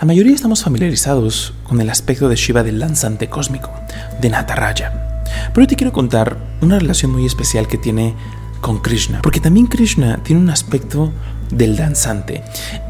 La mayoría estamos familiarizados con el aspecto de Shiva del lanzante cósmico, de Nataraya. Pero hoy te quiero contar una relación muy especial que tiene con Krishna, porque también Krishna tiene un aspecto del danzante.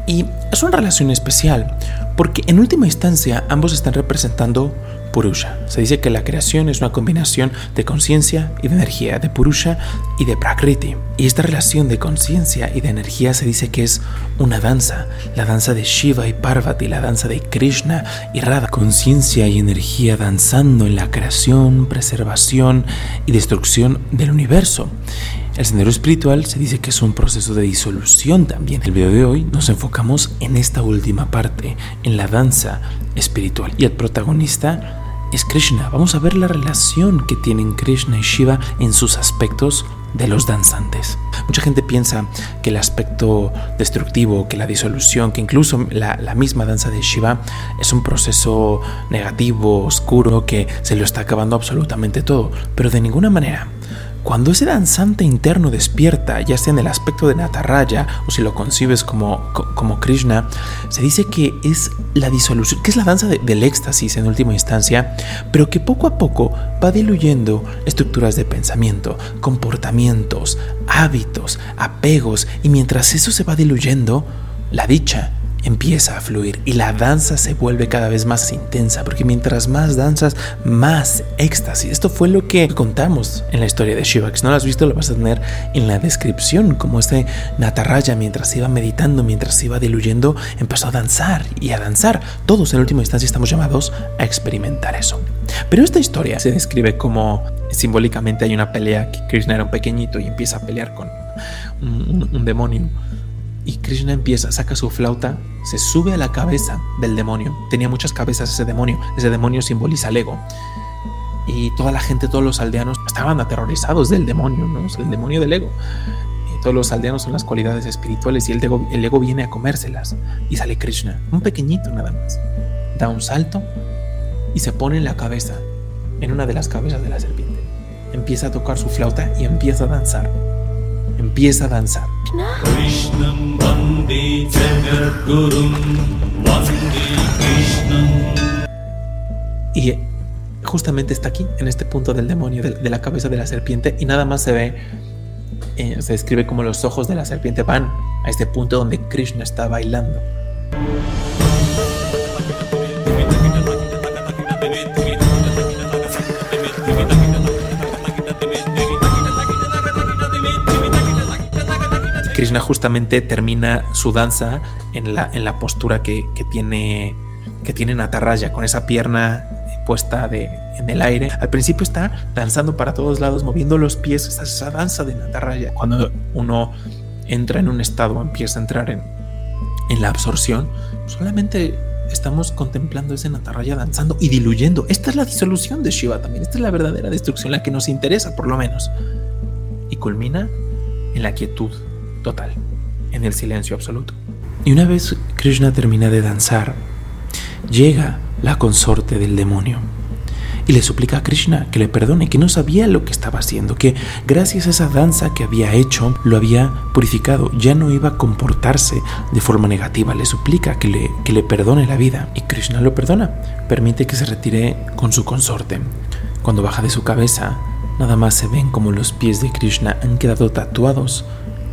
Y es una relación especial, porque en última instancia ambos están representando Purusha. Se dice que la creación es una combinación de conciencia y de energía, de Purusha y de Prakriti. Y esta relación de conciencia y de energía se dice que es una danza, la danza de Shiva y Parvati, la danza de Krishna y Radha. Conciencia y energía danzando en la creación, preservación y destrucción del universo. El sendero espiritual se dice que es un proceso de disolución también. El video de hoy nos enfocamos en esta última parte, en la danza espiritual. Y el protagonista es Krishna. Vamos a ver la relación que tienen Krishna y Shiva en sus aspectos de los danzantes. Mucha gente piensa que el aspecto destructivo, que la disolución, que incluso la, la, misma danza de Shiva es un proceso negativo, oscuro, que se lo está acabando absolutamente todo, pero de ninguna manera. Cuando ese danzante interno despierta, ya sea en el aspecto de Nataraya o si lo concibes como, como Krishna, se dice que es la disolución, que es la danza del éxtasis en última instancia, pero que poco a poco va diluyendo estructuras de pensamiento, comportamientos, hábitos, apegos, y mientras eso se va diluyendo, la dicha empieza a fluir y la danza se vuelve cada vez más intensa, porque mientras más danzas, más éxtasis. Esto fue lo que contamos en la historia de Shiva. Si no lo has visto, lo vas a tener en la descripción, como este Nataraya mientras iba meditando, mientras iba diluyendo, empezó a danzar y a danzar. Todos en última instancia estamos llamados a experimentar eso. Pero esta historia se describe como simbólicamente hay una pelea que Krishna era un pequeñito y empieza a pelear con un demonio y Krishna empieza, saca su flauta, se sube a la cabeza del demonio. Tenía muchas cabezas ese demonio. Ese demonio simboliza el ego. Y toda la gente, todos los aldeanos estaban aterrorizados del demonio, ¿no? El demonio del ego. Y todos los aldeanos son las cualidades espirituales y el ego, el ego viene a comérselas. Y sale Krishna, un pequeñito nada más. Da un salto y se pone en la cabeza, en una de las cabezas de la serpiente. Empieza a tocar su flauta y empieza a danzar. Empieza a danzar. Y justamente está aquí, en este punto del demonio, de, la cabeza de la serpiente, y nada más se ve, eh, se describe como los ojos de la serpiente van a este punto donde Krishna está bailando. Krishna justamente termina su danza en la, en la postura que, tiene que tiene Nataraya, con esa pierna puesta de, en el aire. Al principio está danzando para todos lados, moviendo los pies, esa, esa danza de Nataraya. Cuando uno entra en un estado, empieza a entrar en, en la absorción, solamente estamos contemplando ese Nataraya danzando y diluyendo. Esta es la disolución de Shiva también, esta es la verdadera destrucción, la que nos interesa por lo menos. Y culmina en la quietud total, en el silencio absoluto. Y una vez Krishna termina de danzar, llega la consorte del demonio y le suplica a Krishna que le perdone, que no sabía lo que estaba haciendo, que gracias a esa danza que había hecho lo había purificado, ya no iba a comportarse de forma negativa, le suplica que le, que le perdone la vida y Krishna lo perdona, permite que se retire con su consorte. Cuando baja de su cabeza, nada más se ven como los pies de Krishna han quedado tatuados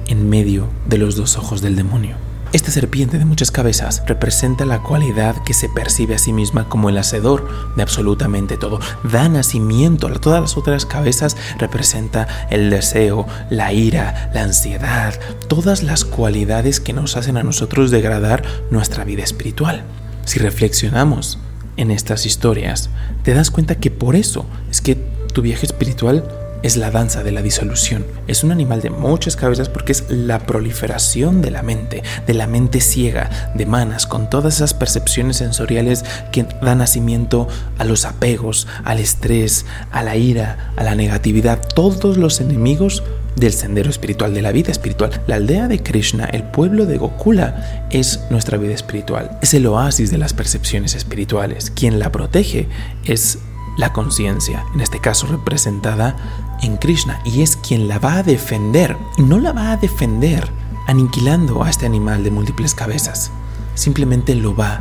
en medio de los dos ojos del demonio. Esta serpiente de muchas cabezas representa la cualidad que se percibe a sí misma como el hacedor de absolutamente todo. Da nacimiento a todas las otras cabezas, representa el deseo, la ira, la ansiedad, todas las cualidades que nos hacen a nosotros degradar nuestra vida espiritual. Si reflexionamos en estas historias, te das cuenta que por eso es que tu viaje espiritual es la danza de la disolución. Es un animal de muchas cabezas porque es la proliferación de la mente, de la mente ciega, de manas, con todas esas percepciones sensoriales que dan nacimiento a los apegos, al estrés, a la ira, a la negatividad, todos los enemigos del sendero espiritual, de la vida espiritual. La aldea de Krishna, el pueblo de Gokula, es nuestra vida espiritual. Es el oasis de las percepciones espirituales. Quien la protege es la conciencia, en este caso representada en Krishna, y es quien la va a defender. No la va a defender aniquilando a este animal de múltiples cabezas, simplemente lo va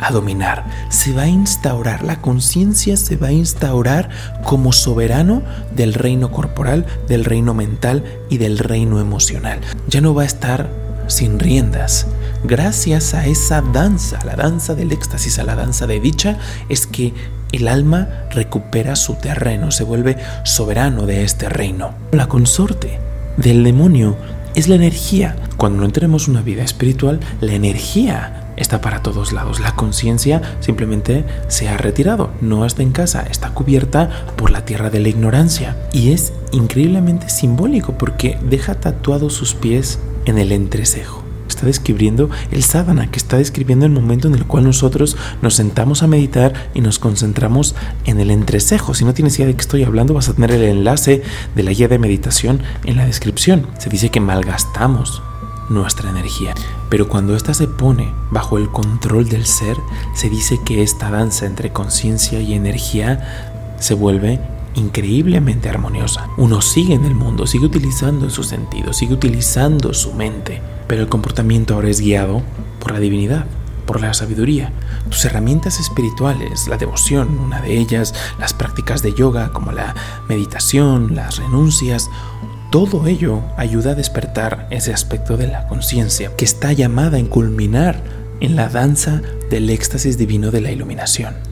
a dominar, se va a instaurar, la conciencia se va a instaurar como soberano del reino corporal, del reino mental y del reino emocional. Ya no va a estar sin riendas. Gracias a esa danza, la danza del éxtasis, a la danza de dicha, es que el alma recupera su terreno, se vuelve soberano de este reino. La consorte del demonio es la energía. Cuando no tenemos una vida espiritual, la energía está para todos lados. La conciencia simplemente se ha retirado, no está en casa, está cubierta por la tierra de la ignorancia. Y es increíblemente simbólico porque deja tatuados sus pies en el entrecejo. Está describiendo el sadhana, que está describiendo el momento en el cual nosotros nos sentamos a meditar y nos concentramos en el entrecejo. Si no tienes idea de qué estoy hablando, vas a tener el enlace de la guía de meditación en la descripción. Se dice que malgastamos nuestra energía. Pero cuando ésta se pone bajo el control del ser, se dice que esta danza entre conciencia y energía se vuelve increíblemente armoniosa. Uno sigue en el mundo, sigue utilizando sus sentidos, sigue utilizando su mente, pero el comportamiento ahora es guiado por la divinidad, por la sabiduría. Tus herramientas espirituales, la devoción, una de ellas, las prácticas de yoga como la meditación, las renuncias, todo ello ayuda a despertar ese aspecto de la conciencia que está llamada a culminar en la danza del éxtasis divino de la iluminación.